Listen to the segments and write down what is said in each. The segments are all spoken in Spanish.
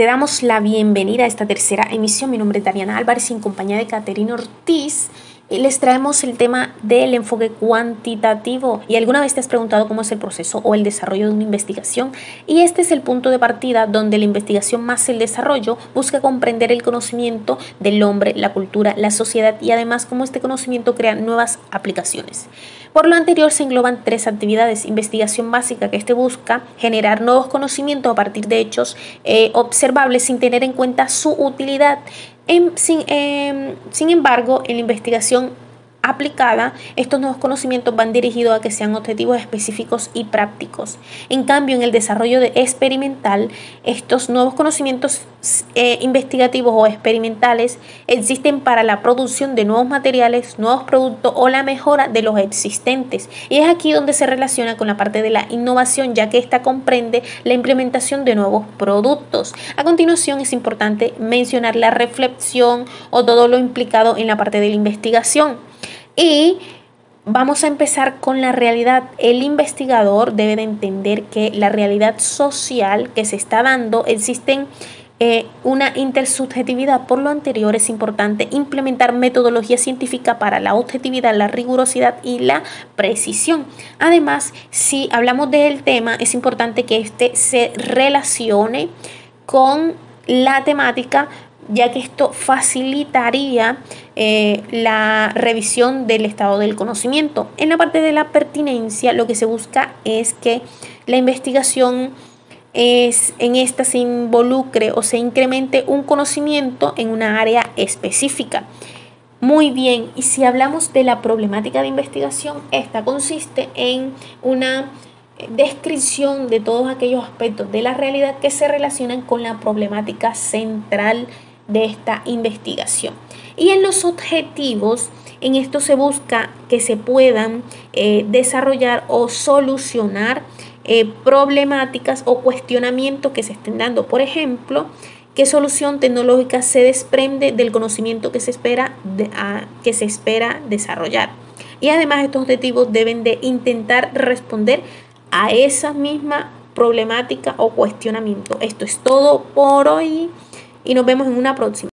Te damos la bienvenida a esta tercera emisión. Mi nombre es Dariana Álvarez y en compañía de Caterina Ortiz les traemos el tema del enfoque cuantitativo. ¿Y alguna vez te has preguntado cómo es el proceso o el desarrollo de una investigación? Y este es el punto de partida donde la investigación más el desarrollo busca comprender el conocimiento del hombre, la cultura, la sociedad y además cómo este conocimiento crea nuevas aplicaciones. Por lo anterior se engloban tres actividades. Investigación básica, que este busca generar nuevos conocimientos a partir de hechos eh, observables sin tener en cuenta su utilidad. Em, sin, embargo, en la investigación aplicada, estos nuevos conocimientos van dirigidos a que sean objetivos específicos y prácticos. En cambio, en el desarrollo de experimental, estos nuevos conocimientos eh, investigativos o experimentales existen para la producción de nuevos materiales, nuevos productos o la mejora de los existentes. Y es aquí donde se relaciona con la parte de la innovación, ya que esta comprende la implementación de nuevos productos. A continuación, es importante mencionar la reflexión o todo lo implicado en la parte de la investigación. Y vamos a empezar con la realidad. El investigador debe de entender que la realidad social que se está dando existen eh, una intersubjetividad. Por lo anterior es importante implementar metodología científica para la objetividad, la rigurosidad y la precisión. Además, si hablamos del tema, es importante que éste se relacione con la temática ya que esto facilitaría eh, la revisión del estado del conocimiento. En la parte de la pertinencia, lo que se busca es que la investigación es, en esta se involucre o se incremente un conocimiento en una área específica. Muy bien, y si hablamos de la problemática de investigación, esta consiste en una descripción de todos aquellos aspectos de la realidad que se relacionan con la problemática central de esta investigación. Y en los objetivos, en esto se busca que se puedan eh, desarrollar o solucionar eh, problemáticas o cuestionamientos que se estén dando. Por ejemplo, qué solución tecnológica se desprende del conocimiento que se espera, que se espera desarrollar. Y además estos objetivos deben de intentar responder a esa misma problemática o cuestionamiento. Esto es todo por hoy y nos vemos en una próxima.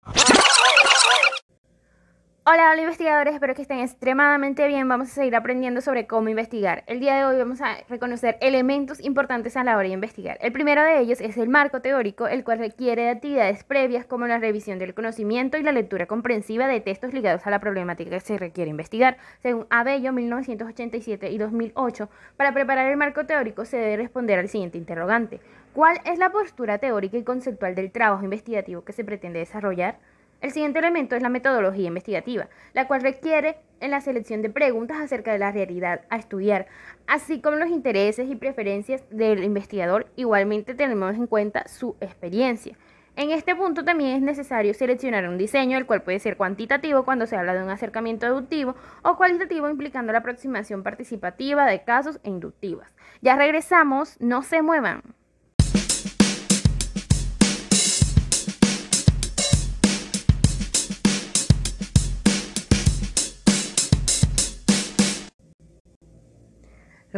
Hola, hola investigadores, espero que estén extremadamente bien. Vamos a seguir aprendiendo sobre cómo investigar. El día de hoy vamos a reconocer elementos importantes a la hora de investigar. El primero de ellos es el marco teórico, el cual requiere de actividades previas como la revisión del conocimiento y la lectura comprensiva de textos ligados a la problemática que se requiere investigar. Según Abello, 1987 y 2008, para preparar el marco teórico se debe responder al siguiente interrogante. ¿Cuál es la postura teórica y conceptual del trabajo investigativo que se pretende desarrollar? El siguiente elemento es la metodología investigativa, la cual requiere en la selección de preguntas acerca de la realidad a estudiar, así como los intereses y preferencias del investigador. Igualmente tenemos en cuenta su experiencia. En este punto también es necesario seleccionar un diseño, el cual puede ser cuantitativo cuando se habla de un acercamiento deductivo o cualitativo implicando la aproximación participativa de casos e inductivas. Ya regresamos, no se muevan.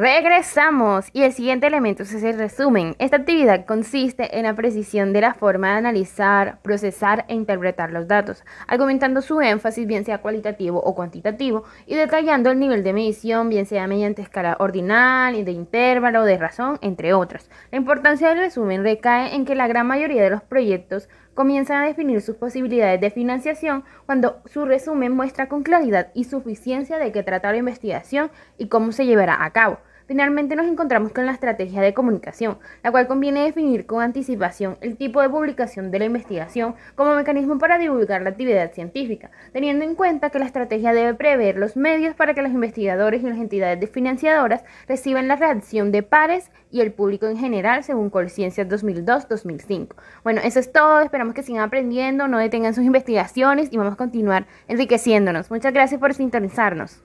Regresamos y el siguiente elemento es el resumen. Esta actividad consiste en la precisión de la forma de analizar, procesar e interpretar los datos, argumentando su énfasis bien sea cualitativo o cuantitativo y detallando el nivel de medición bien sea mediante escala ordinal, de intervalo, de razón, entre otras. La importancia del resumen recae en que la gran mayoría de los proyectos comienzan a definir sus posibilidades de financiación cuando su resumen muestra con claridad y suficiencia de qué trata la investigación y cómo se llevará a cabo. Finalmente nos encontramos con la estrategia de comunicación, la cual conviene definir con anticipación el tipo de publicación de la investigación como mecanismo para divulgar la actividad científica, teniendo en cuenta que la estrategia debe prever los medios para que los investigadores y las entidades financiadoras reciban la reacción de pares y el público en general según Colciencias 2002-2005. Bueno, eso es todo, esperamos que sigan aprendiendo, no detengan sus investigaciones y vamos a continuar enriqueciéndonos. Muchas gracias por sintonizarnos.